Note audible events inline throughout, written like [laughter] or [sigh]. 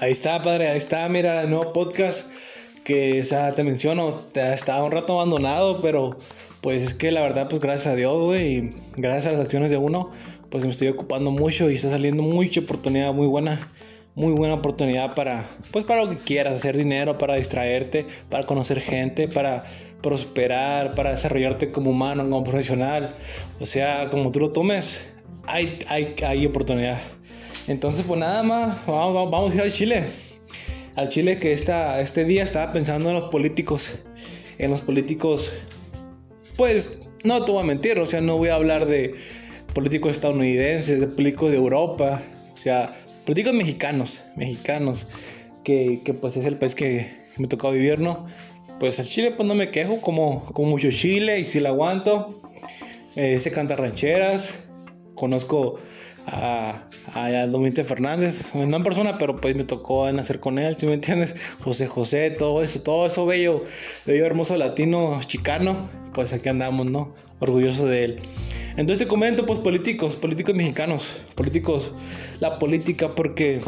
Ahí está, padre, ahí está, mira, el nuevo podcast que o sea, te menciono, te, estaba un rato abandonado, pero pues es que la verdad, pues gracias a Dios, güey, y gracias a las acciones de uno, pues me estoy ocupando mucho y está saliendo mucha oportunidad, muy buena, muy buena oportunidad para, pues para lo que quieras, hacer dinero, para distraerte, para conocer gente, para prosperar, para desarrollarte como humano, como profesional, o sea, como tú lo tomes, hay, hay, hay oportunidad. Entonces, pues nada más, vamos, vamos a ir al Chile. Al Chile que esta, este día estaba pensando en los políticos. En los políticos, pues no te voy a mentir, o sea, no voy a hablar de políticos estadounidenses, de políticos de Europa, o sea, políticos mexicanos, mexicanos, que, que pues es el país que me tocó vivir, ¿no? Pues al Chile pues no me quejo, como, como mucho Chile y si la aguanto. Eh, se canta rancheras, conozco a, a Domínguez Fernández, no en persona, pero pues me tocó nacer con él, si me entiendes? José José, todo eso, todo eso bello, bello, hermoso latino, chicano, pues aquí andamos, ¿no? Orgulloso de él. Entonces te comento, pues políticos, políticos mexicanos, políticos, la política, porque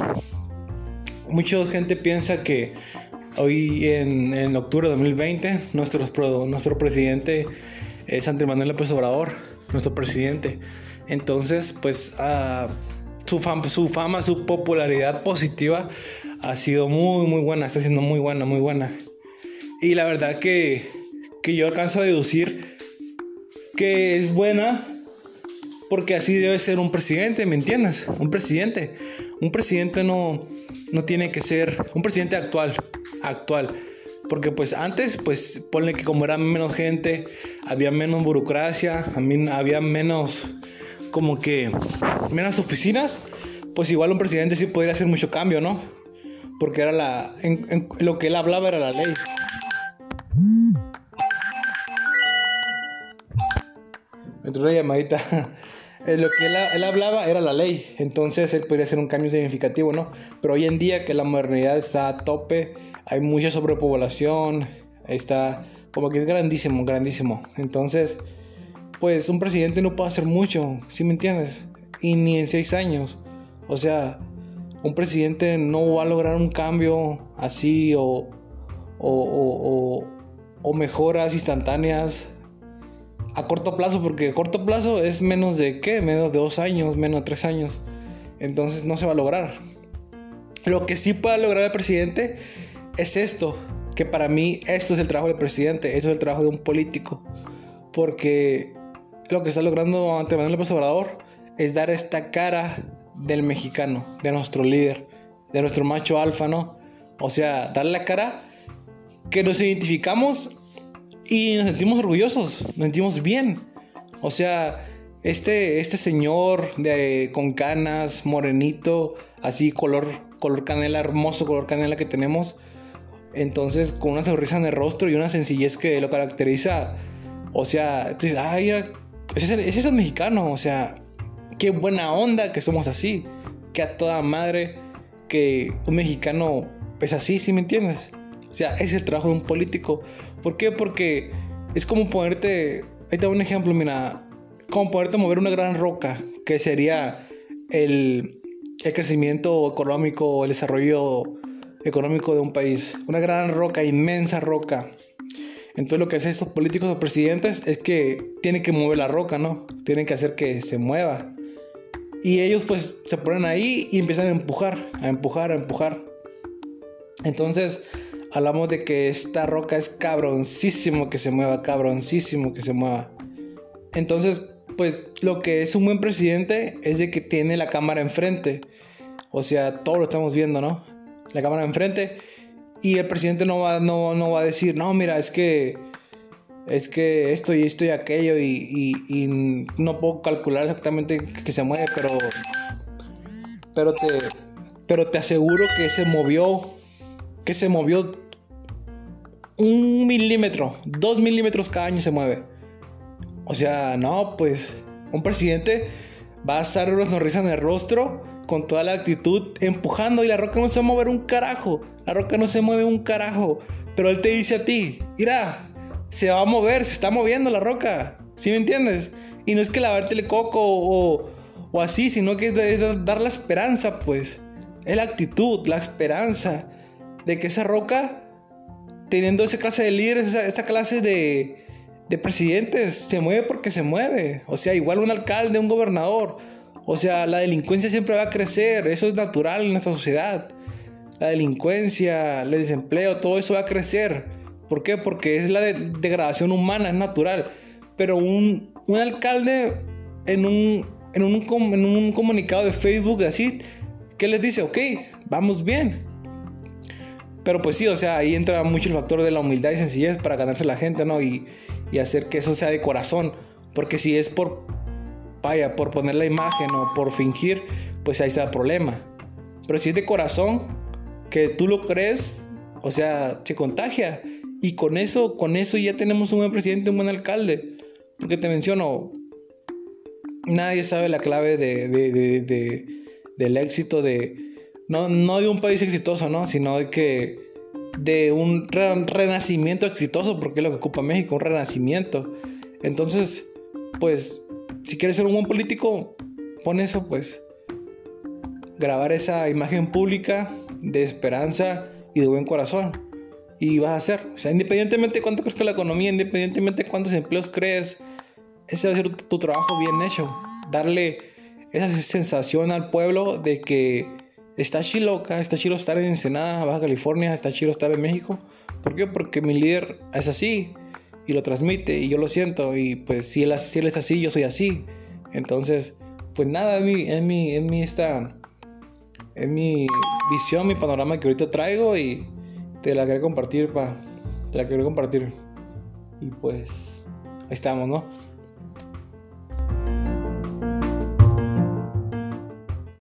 mucha gente piensa que hoy en, en octubre de 2020, nuestro, nuestro presidente es Andrés Manuel López Obrador, nuestro presidente. Entonces, pues uh, su, fama, su popularidad positiva ha sido muy, muy buena, está siendo muy buena, muy buena. Y la verdad que, que yo alcanzo a deducir que es buena porque así debe ser un presidente, ¿me entiendes? Un presidente. Un presidente no, no tiene que ser un presidente actual, actual. Porque pues antes, pues ponle que como era menos gente, había menos burocracia, había menos como que menos oficinas, pues igual un presidente sí podría hacer mucho cambio, ¿no? Porque era la. Lo que él hablaba era la ley. Entró una llamadita. [laughs] lo que él, él, hablaba era la ley. Entonces él podría hacer un cambio significativo, ¿no? Pero hoy en día que la modernidad está a tope, hay mucha sobrepoblación, está como que es grandísimo, grandísimo. Entonces pues un presidente no puede hacer mucho, ¿sí me entiendes? Y ni en seis años. O sea, un presidente no va a lograr un cambio así o, o, o, mejoras instantáneas a corto plazo, porque a corto plazo es menos de qué, menos de dos años, menos de tres años. Entonces no se va a lograr. Lo que sí puede lograr el presidente es esto, que para mí esto es el trabajo del presidente, esto es el trabajo de un político. Porque lo que está logrando ante Manuel López Obrador es dar esta cara del mexicano, de nuestro líder, de nuestro macho alfa, ¿no? O sea, darle la cara que nos identificamos y nos sentimos orgullosos, nos sentimos bien. O sea, este, este señor de, con canas, morenito, así color, color canela, hermoso color canela que tenemos. Entonces, con una sonrisa en el rostro y una sencillez que lo caracteriza. O sea, dices, ay, ese, es el mexicano, o sea, qué buena onda que somos así. Que a toda madre que un mexicano es así, ¿sí me entiendes? O sea, es el trabajo de un político. ¿Por qué? Porque es como ponerte, ahí te doy un ejemplo, mira, como ponerte mover una gran roca, que sería el, el crecimiento económico el desarrollo económico de un país. Una gran roca, inmensa roca entonces lo que hacen estos políticos o presidentes es que tienen que mover la roca, ¿no? Tienen que hacer que se mueva. Y ellos pues se ponen ahí y empiezan a empujar, a empujar, a empujar. Entonces hablamos de que esta roca es cabroncísimo que se mueva, cabroncísimo que se mueva. Entonces pues lo que es un buen presidente es de que tiene la cámara enfrente. O sea, todo lo estamos viendo, ¿no? La cámara enfrente y el presidente no va, no, no va a decir, no, mira, es que es que esto y esto y aquello y, y, no puedo calcular exactamente que se mueve, pero pero te pero te aseguro que se movió que se movió un milímetro, dos milímetros cada año se mueve. O sea, no, pues un presidente va a estar una sonrisa en el rostro con toda la actitud empujando y la roca no se va a mover un carajo. La roca no se mueve un carajo. Pero él te dice a ti, mira, se va a mover, se está moviendo la roca. ¿Sí me entiendes? Y no es que lavarte el coco o, o así, sino que es dar la esperanza, pues. es la actitud, la esperanza de que esa roca, teniendo esa clase de líderes, esa, clase de, de presidentes, se mueve porque se mueve. O sea, igual un alcalde, un gobernador. O sea, la delincuencia siempre va a crecer, eso es natural en nuestra sociedad. La delincuencia, el desempleo, todo eso va a crecer. ¿Por qué? Porque es la degradación humana, es natural. Pero un, alcalde en un, en, un, en un comunicado de Facebook así, ¿qué les dice? Ok, vamos bien. Pero pues sí, o sea, ahí entra mucho el factor de la humildad y sencillez para ganarse la gente, ¿no? Y, y hacer que eso sea de corazón. Porque si es por, vaya, por poner la imagen o por fingir, pues ahí está el problema. Pero si es de corazón, que tú lo crees, o sea, se contagia. Y con eso, con eso ya tenemos un buen presidente, un buen alcalde. Porque te menciono, nadie sabe la clave de, de, del éxito de, no, no de un país exitoso, ¿no? Sino de que de un renacimiento exitoso, porque es lo que ocupa México, un renacimiento. Entonces, pues, si quieres ser un buen político, pon eso, pues, grabar esa imagen pública de esperanza y de buen corazón. Y vas a hacer, o sea, independientemente de cuánto crezca la economía, independientemente de cuántos empleos crees, ese va a ser tu trabajo bien hecho. Darle esa sensación al pueblo de que está chido está chido estar en Ensenada, Baja California, está chido estar en México. ¿Por qué? Porque mi líder es así y lo transmite y yo lo siento y pues si él, si él es así, yo soy así. Entonces, pues nada, en mi, en mi, en mi, esta, en mi visión, mi panorama que ahorita traigo y te la quería compartir, pa. Te la compartir. Y pues, ahí estamos, ¿no?